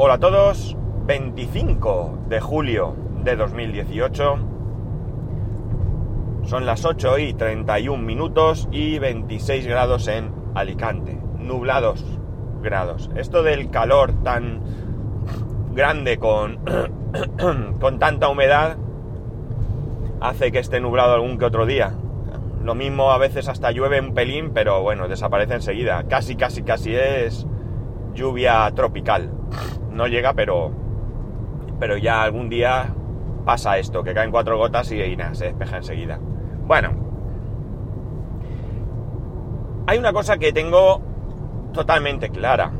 Hola a todos, 25 de julio de 2018. Son las 8 y 31 minutos y 26 grados en Alicante. Nublados grados. Esto del calor tan grande con, con tanta humedad hace que esté nublado algún que otro día. Lo mismo a veces hasta llueve un pelín, pero bueno, desaparece enseguida. Casi, casi, casi es lluvia tropical. No llega, pero, pero ya algún día pasa esto, que caen cuatro gotas y, y nada, se despeja enseguida. Bueno, hay una cosa que tengo totalmente clara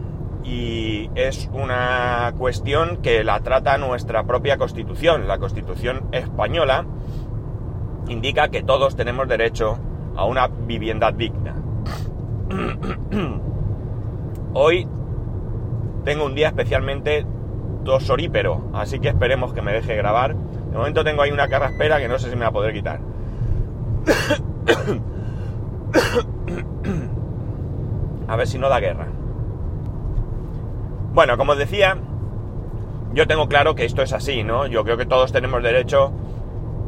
y es una cuestión que la trata nuestra propia constitución. La constitución española indica que todos tenemos derecho a una vivienda digna. Hoy tengo un día especialmente dosorípero, así que esperemos que me deje grabar. De momento tengo ahí una carraspera que no sé si me va a poder quitar. A ver si no da guerra. Bueno, como os decía, yo tengo claro que esto es así, ¿no? Yo creo que todos tenemos derecho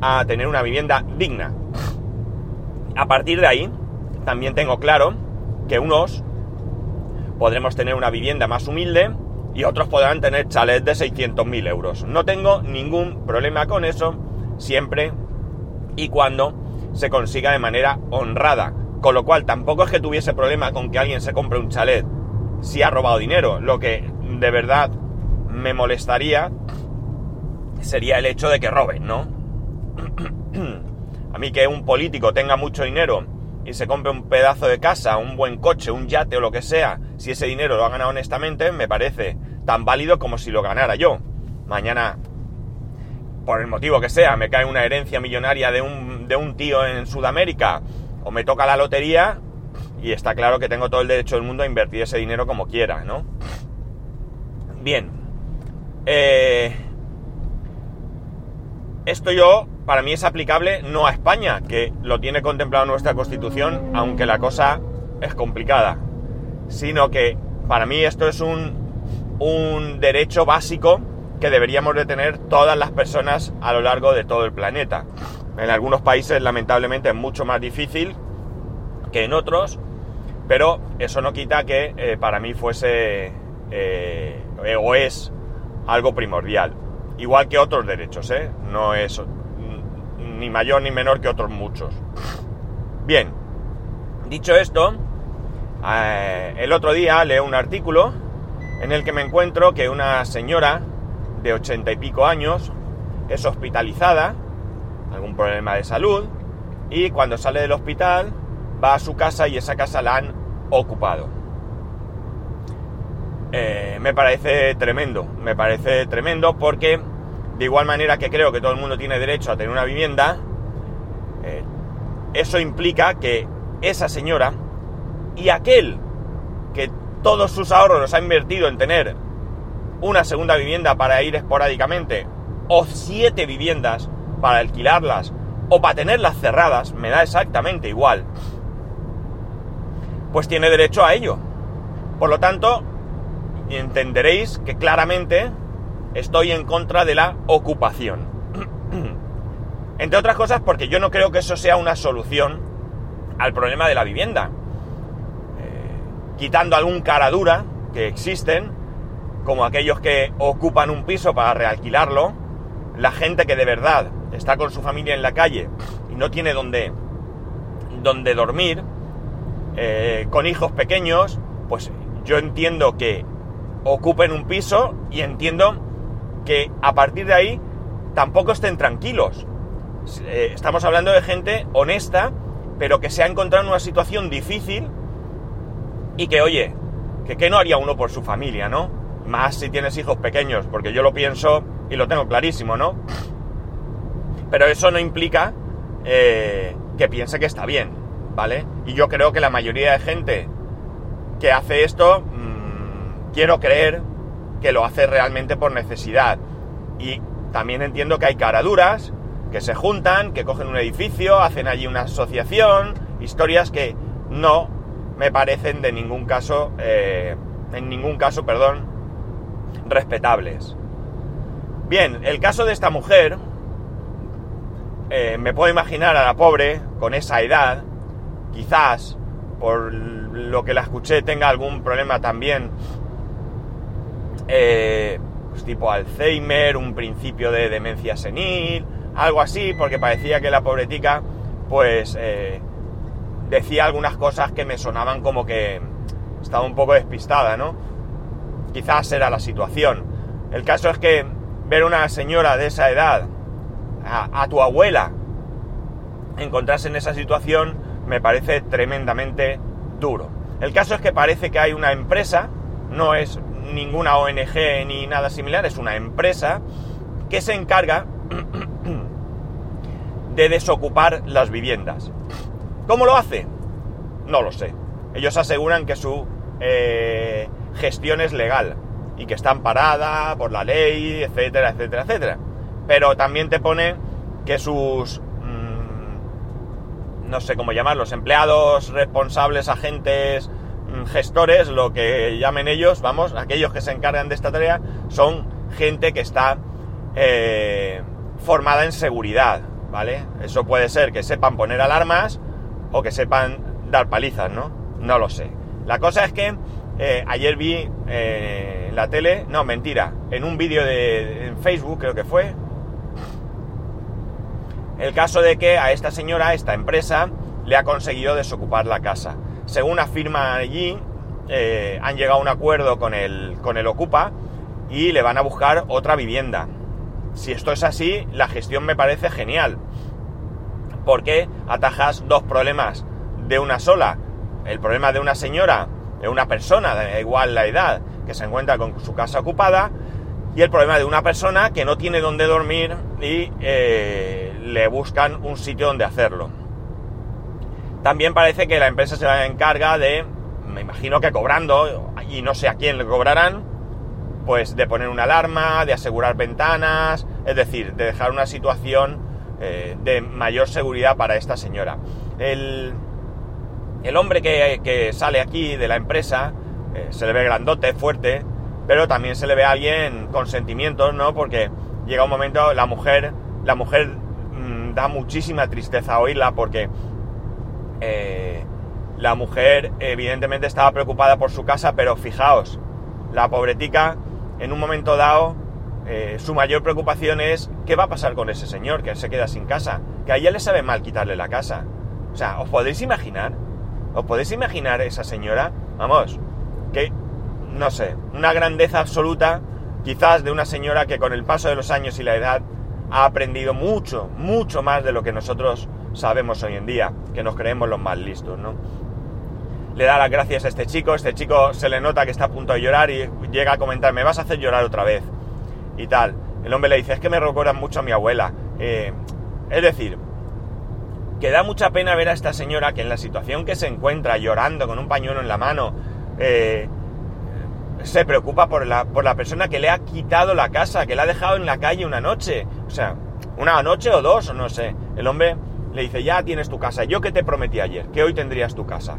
a tener una vivienda digna. A partir de ahí, también tengo claro que unos podremos tener una vivienda más humilde y otros podrán tener chalets de 600.000 euros. No tengo ningún problema con eso, siempre y cuando se consiga de manera honrada. Con lo cual tampoco es que tuviese problema con que alguien se compre un chalet si ha robado dinero. Lo que de verdad me molestaría sería el hecho de que roben, ¿no? A mí que un político tenga mucho dinero y se compre un pedazo de casa, un buen coche, un yate o lo que sea, si ese dinero lo ha ganado honestamente, me parece tan válido como si lo ganara yo. Mañana, por el motivo que sea, me cae una herencia millonaria de un, de un tío en Sudamérica o me toca la lotería y está claro que tengo todo el derecho del mundo a invertir ese dinero como quiera, ¿no? Bien. Eh, esto yo, para mí es aplicable no a España, que lo tiene contemplado nuestra Constitución, aunque la cosa es complicada, sino que para mí esto es un, un derecho básico que deberíamos de tener todas las personas a lo largo de todo el planeta. En algunos países, lamentablemente, es mucho más difícil que en otros, pero eso no quita que eh, para mí fuese eh, o es algo primordial. Igual que otros derechos, ¿eh? No es ni mayor ni menor que otros muchos. Bien, dicho esto, eh, el otro día leo un artículo en el que me encuentro que una señora de ochenta y pico años es hospitalizada, algún problema de salud, y cuando sale del hospital va a su casa y esa casa la han ocupado. Eh, me parece tremendo, me parece tremendo porque de igual manera que creo que todo el mundo tiene derecho a tener una vivienda, eh, eso implica que esa señora y aquel que todos sus ahorros los ha invertido en tener una segunda vivienda para ir esporádicamente, o siete viviendas para alquilarlas, o para tenerlas cerradas, me da exactamente igual, pues tiene derecho a ello. Por lo tanto, entenderéis que claramente estoy en contra de la ocupación. Entre otras cosas porque yo no creo que eso sea una solución al problema de la vivienda. Quitando algún cara dura que existen, como aquellos que ocupan un piso para realquilarlo, la gente que de verdad está con su familia en la calle y no tiene donde, donde dormir, eh, con hijos pequeños, pues yo entiendo que ocupen un piso y entiendo que a partir de ahí tampoco estén tranquilos. Eh, estamos hablando de gente honesta, pero que se ha encontrado en una situación difícil y que, oye, que no haría uno por su familia, ¿no? Más si tienes hijos pequeños, porque yo lo pienso y lo tengo clarísimo, ¿no? Pero eso no implica eh, que piense que está bien, ¿vale? Y yo creo que la mayoría de gente que hace esto, mmm, quiero creer que lo hace realmente por necesidad. Y también entiendo que hay caraduras que se juntan, que cogen un edificio, hacen allí una asociación, historias que no me parecen de ningún caso, eh, en ningún caso, perdón, respetables. Bien, el caso de esta mujer, eh, me puedo imaginar a la pobre con esa edad, quizás por lo que la escuché tenga algún problema también, eh, pues tipo Alzheimer, un principio de demencia senil, algo así, porque parecía que la pobretica, pues, decía algunas cosas que me sonaban como que estaba un poco despistada, ¿no? Quizás era la situación. El caso es que ver una señora de esa edad, a, tu abuela, encontrarse en esa situación, me parece tremendamente duro. El caso es que parece que hay una empresa, no es ninguna ONG ni nada similar, es una empresa que se encarga de desocupar las viviendas. ¿Cómo lo hace? No lo sé. Ellos aseguran que su eh, gestión es legal y que está amparada por la ley, etcétera, etcétera, etcétera. Pero también te pone que sus, mm, no sé cómo llamarlos, empleados, responsables, agentes, mm, gestores, lo que llamen ellos, vamos, aquellos que se encargan de esta tarea, son gente que está eh, formada en seguridad, ¿vale? Eso puede ser que sepan poner alarmas o que sepan dar palizas, ¿no? No lo sé. La cosa es que eh, ayer vi eh, en la tele, no, mentira, en un vídeo de en Facebook creo que fue, el caso de que a esta señora, a esta empresa, le ha conseguido desocupar la casa. Según afirma allí, eh, han llegado a un acuerdo con el, con el Ocupa y le van a buscar otra vivienda. Si esto es así, la gestión me parece genial. Porque atajas dos problemas de una sola. El problema de una señora de una persona, da igual la edad, que se encuentra con su casa ocupada, y el problema de una persona que no tiene dónde dormir y eh, le buscan un sitio donde hacerlo. También parece que la empresa se encarga de, me imagino que cobrando, y no sé a quién le cobrarán, pues de poner una alarma, de asegurar ventanas, es decir, de dejar una situación eh, de mayor seguridad para esta señora. El, el hombre que, sale aquí de la empresa eh, se le ve grandote, fuerte, pero también se le ve a alguien con sentimientos, ¿no? Porque llega un momento, la mujer, la mujer mm, da muchísima tristeza oírla porque eh, la mujer evidentemente estaba preocupada por su casa, pero fijaos, la pobretica en un momento dado eh, su mayor preocupación es qué va a pasar con ese señor que se queda sin casa, que a ella le sabe mal quitarle la casa. O sea, ¿os podéis imaginar? ¿Os podéis imaginar esa señora? Vamos, que, no sé, una grandeza absoluta, quizás de una señora que con el paso de los años y la edad ha aprendido mucho, mucho más de lo que nosotros sabemos hoy en día, que nos creemos los más listos, ¿no? Le da las gracias a este chico, este chico se le nota que está a punto de llorar y llega a comentar, me vas a hacer llorar otra vez, y tal. El hombre le dice, es que me recuerdan mucho a mi abuela. Eh, es decir, que da mucha pena ver a esta señora que en la situación que se encuentra llorando con un pañuelo en la mano, eh, se preocupa por la, por la persona que le ha quitado la casa, que la ha dejado en la calle una noche. O sea, una noche o dos, o no sé. El hombre le dice, ya tienes tu casa. Yo que te prometí ayer, que hoy tendrías tu casa.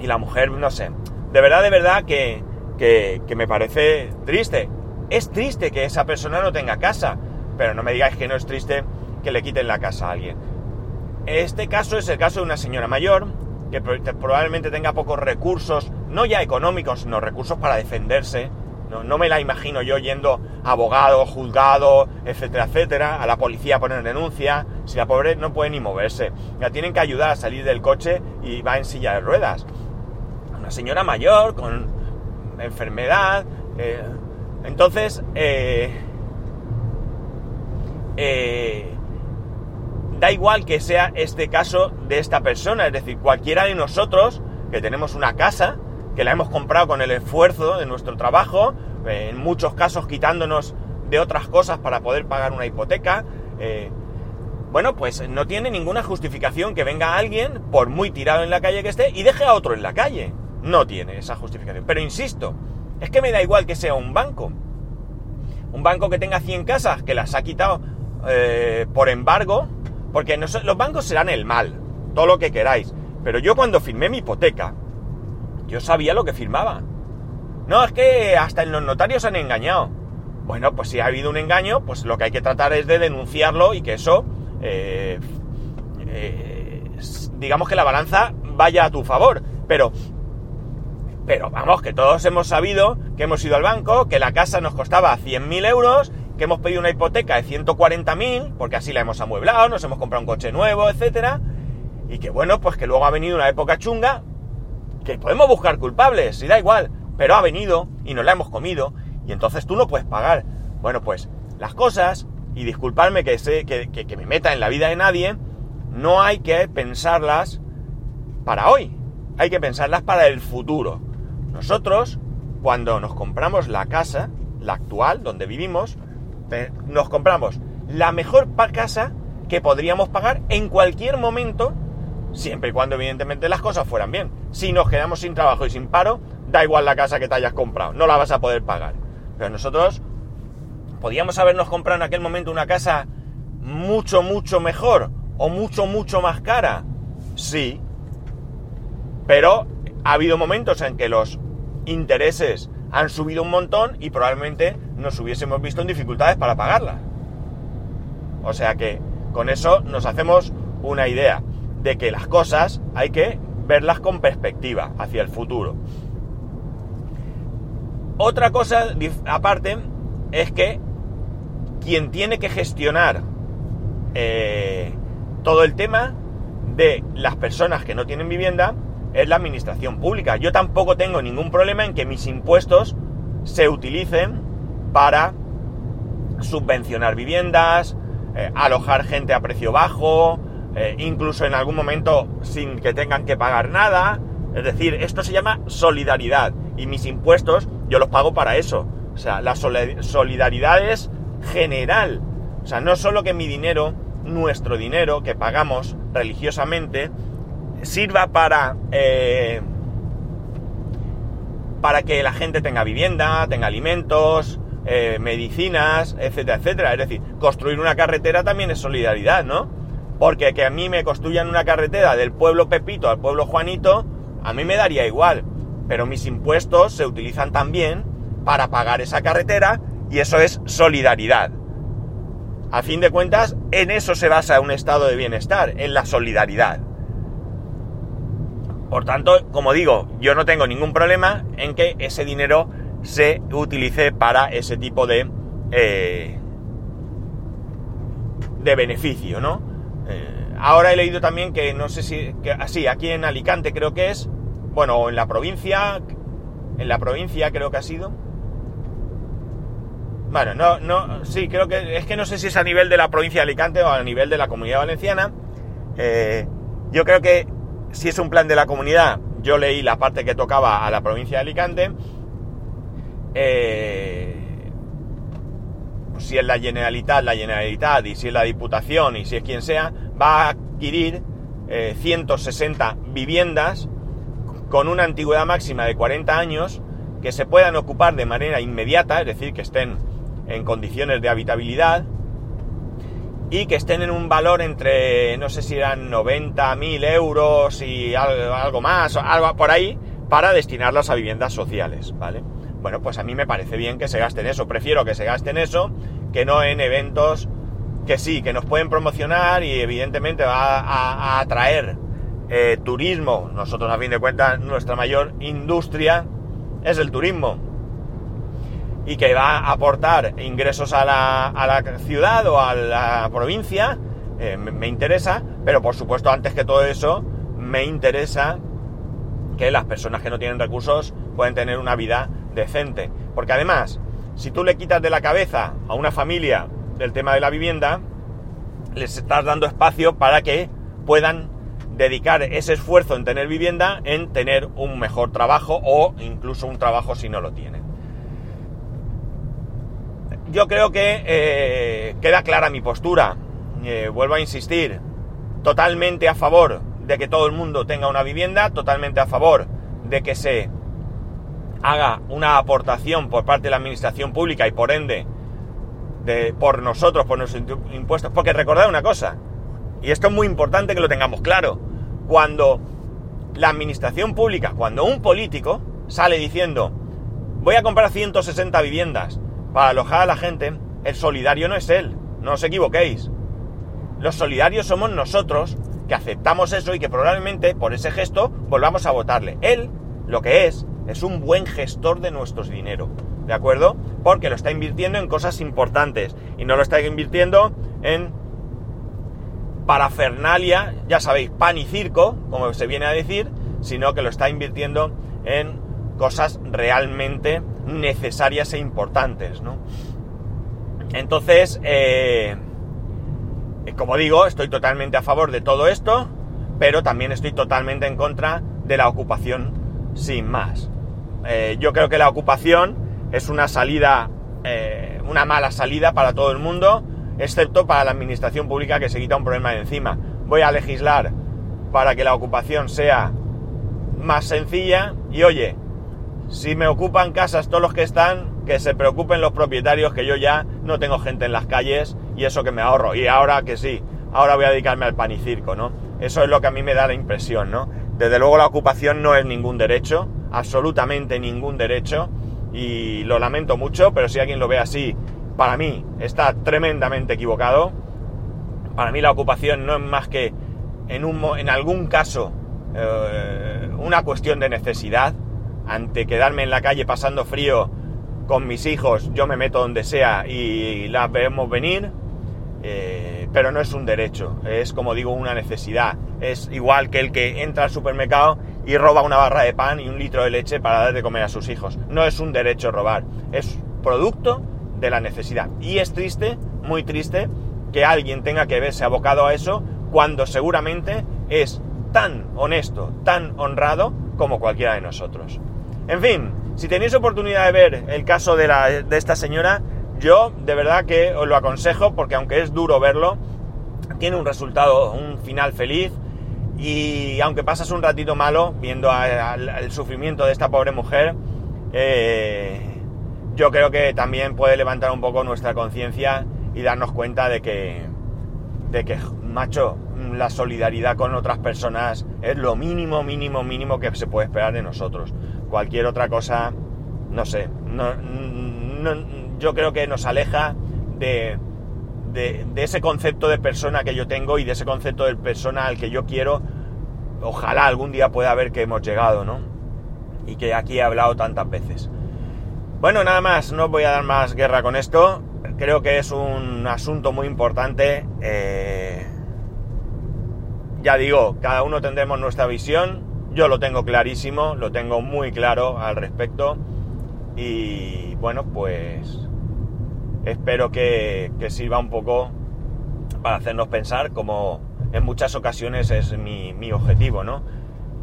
Y la mujer, no sé. De verdad, de verdad que, que, que me parece triste. Es triste que esa persona no tenga casa. Pero no me digáis que no es triste que le quiten la casa a alguien. Este caso es el caso de una señora mayor que probablemente tenga pocos recursos, no ya económicos, sino recursos para defenderse. No, me la imagino yo yendo abogado, juzgado, etcétera, etcétera, a la policía a poner denuncia, si la pobre no puede ni moverse. La tienen que ayudar a salir del coche y va en silla de ruedas. Una señora mayor con enfermedad. Eh, entonces, eh, eh, da igual que sea este caso de esta persona, es decir, cualquiera de nosotros que tenemos una casa, que la hemos comprado con el esfuerzo de nuestro trabajo, eh, en muchos casos quitándonos de otras cosas para poder pagar una hipoteca, bueno, pues no tiene ninguna justificación que venga alguien, por muy tirado en la calle que esté, y deje a otro en la calle. No tiene esa justificación. Pero insisto, es que me da igual que sea un banco. Un banco que tenga 100 casas, que las ha quitado eh, por embargo, porque los bancos serán el mal, todo lo que queráis. Pero yo cuando firmé mi hipoteca, yo sabía lo que firmaba. No, es que hasta en los notarios han engañado. Bueno, pues si ha habido un engaño, pues lo que hay que tratar es de denunciarlo y que eso, eh, eh, digamos que la balanza vaya a tu favor. Pero, pero vamos, que todos hemos sabido que hemos ido al banco, que la casa nos costaba 100.000 euros, que hemos pedido una hipoteca de 140.000, porque así la hemos amueblado, nos hemos comprado un coche nuevo, etcétera, y que bueno, pues que luego ha venido una época chunga, que podemos buscar culpables, y da igual, pero ha venido y nos la hemos comido, y entonces tú no puedes pagar. Bueno, pues las cosas, y disculparme que, sé, que, que me meta en la vida de nadie, no hay que pensarlas para hoy, hay que pensarlas para el futuro. Nosotros, cuando nos compramos la casa, la actual, donde vivimos, nos compramos la mejor casa que podríamos pagar en cualquier momento, siempre y cuando evidentemente las cosas fueran bien. Si nos quedamos sin trabajo y sin paro, da igual la casa que te hayas comprado, no la vas a poder pagar. Pero nosotros podíamos habernos comprado en aquel momento una casa mucho, mucho mejor o mucho, mucho más cara. Sí. Pero ha habido momentos en que los intereses han subido un montón y probablemente nos hubiésemos visto en dificultades para pagarla. O sea que con eso nos hacemos una idea de que las cosas hay que verlas con perspectiva hacia el futuro. Otra cosa aparte es que quien tiene que gestionar eh, todo el tema de las personas que no tienen vivienda es la administración pública. Yo tampoco tengo ningún problema en que mis impuestos se utilicen para subvencionar viviendas, eh, alojar gente a precio bajo, eh, incluso en algún momento sin que tengan que pagar nada. Es decir, esto se llama solidaridad y mis impuestos yo los pago para eso. O sea, la solidaridad es general. O sea, no solo que mi dinero, nuestro dinero que pagamos religiosamente, sirva para, eh, para que la gente tenga vivienda, tenga alimentos, eh, medicinas, etcétera, etcétera. Es decir, construir una carretera también es solidaridad, ¿no? Porque que a mí me construyan una carretera del pueblo Pepito al pueblo Juanito, a mí me daría igual. Pero mis impuestos se utilizan también para pagar esa carretera y eso es solidaridad. A fin de cuentas, en eso se basa un estado de bienestar, en la solidaridad. Por tanto, como digo, yo no tengo ningún problema en que ese dinero se utilice para ese tipo de, eh, de beneficio, ¿no? Eh, ahora he leído también que no sé si, así, aquí en Alicante creo que es, bueno, en la provincia, en la provincia creo que ha sido. Bueno, no, no, sí, creo que es que no sé si es a nivel de la provincia de Alicante o a nivel de la comunidad valenciana. Eh, yo creo que si es un plan de la comunidad, yo leí la parte que tocaba a la provincia de Alicante. Eh, si es la Generalitat, la Generalitat, y si es la Diputación, y si es quien sea, va a adquirir 160 eh, viviendas con una antigüedad máxima de 40 años que se puedan ocupar de manera inmediata, es decir, que estén en condiciones de habitabilidad, y que estén en un valor entre, no sé si eran 90.000 euros y algo, más, algo por ahí, para destinarlas a viviendas sociales, ¿vale? Bueno, pues a mí me parece bien que se gasten eso, prefiero que se gasten eso que no en eventos que sí, que nos pueden promocionar y evidentemente va a, atraer eh, turismo. Nosotros a fin de cuentas nuestra mayor industria es el turismo y que va a aportar ingresos a la, a la ciudad o a la provincia, eh, me, interesa, pero por supuesto antes que todo eso, me interesa que las personas que no tienen recursos pueden tener una vida decente. Porque además, si tú le quitas de la cabeza a una familia del tema de la vivienda, les estás dando espacio para que puedan dedicar ese esfuerzo en tener vivienda en tener un mejor trabajo o incluso un trabajo si no lo tienen yo creo que eh, queda clara mi postura. Eh, vuelvo a insistir, totalmente a favor de que todo el mundo tenga una vivienda, totalmente a favor de que se haga una aportación por parte de la administración pública y por ende de, por nosotros, por nuestros impuestos. Porque recordad una cosa, y esto es muy importante que lo tengamos claro, cuando la administración pública, cuando un político sale diciendo voy a comprar 160 viviendas para alojar a la gente, el solidario no es él, no os equivoquéis. Los solidarios somos nosotros que aceptamos eso y que probablemente por ese gesto volvamos a votarle. Él, lo que es, es un buen gestor de nuestros dinero, ¿de acuerdo? Porque lo está invirtiendo en cosas importantes y no lo está invirtiendo en parafernalia, ya sabéis, pan y circo, como se viene a decir, sino que lo está invirtiendo en cosas realmente necesarias e importantes, ¿no? Entonces, eh, como digo, estoy totalmente a favor de todo esto, pero también estoy totalmente en contra de la ocupación sin más. Eh, yo creo que la ocupación es una salida, eh, una mala salida para todo el mundo, excepto para la administración pública que se quita un problema de encima. Voy a legislar para que la ocupación sea más sencilla y oye, si me ocupan casas todos los que están, que se preocupen los propietarios que yo ya no tengo gente en las calles y eso que me ahorro. Y ahora que sí, ahora voy a dedicarme al pan y circo, ¿no? Eso es lo que a mí me da la impresión, ¿no? Desde luego la ocupación no es ningún derecho, absolutamente ningún derecho, y lo lamento mucho, pero si alguien lo ve así, para mí está tremendamente equivocado. Para mí la ocupación no es más que en, un, en algún caso eh, una cuestión de necesidad. Ante quedarme en la calle pasando frío con mis hijos, yo me meto donde sea y las vemos venir. Eh, pero no es un derecho, es como digo una necesidad. Es igual que el que entra al supermercado y roba una barra de pan y un litro de leche para dar de comer a sus hijos. No es un derecho robar, es producto de la necesidad. Y es triste, muy triste, que alguien tenga que verse abocado a eso cuando seguramente es tan honesto, tan honrado como cualquiera de nosotros. En fin, si tenéis oportunidad de ver el caso de, esta señora, yo de verdad que os lo aconsejo porque aunque es duro verlo, tiene un resultado, un final feliz y aunque pasas un ratito malo viendo el sufrimiento de esta pobre mujer, eh, yo creo que también puede levantar un poco nuestra conciencia y darnos cuenta de que, de que, macho, la solidaridad con otras personas es lo mínimo, mínimo, mínimo que se puede esperar de nosotros. Cualquier otra cosa, no sé, yo creo que nos aleja de, de, ese concepto de persona que yo tengo y de ese concepto de persona al que yo quiero. Ojalá algún día pueda ver que hemos llegado, ¿no? Y que aquí he hablado tantas veces. Bueno, nada más, no voy a dar más guerra con esto. Creo que es un asunto muy importante. Eh, ya digo, cada uno tendremos nuestra visión. Yo lo tengo clarísimo, lo tengo muy claro al respecto. Y bueno, pues espero que, sirva un poco para hacernos pensar, como en muchas ocasiones es mi, objetivo, ¿no?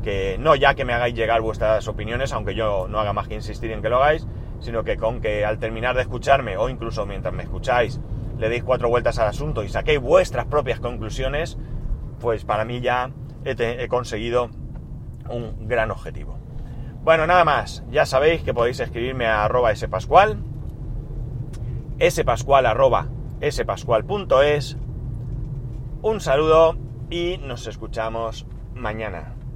Que no ya que me hagáis llegar vuestras opiniones, aunque yo no haga más que insistir en que lo hagáis, sino que con que al terminar de escucharme, o incluso mientras me escucháis, le deis cuatro vueltas al asunto y saquéis vuestras propias conclusiones, pues para mí ya he conseguido un gran objetivo. Bueno, nada más, ya sabéis que podéis escribirme a arroba spascual, spascual arroba spascual.es, un saludo y nos escuchamos mañana.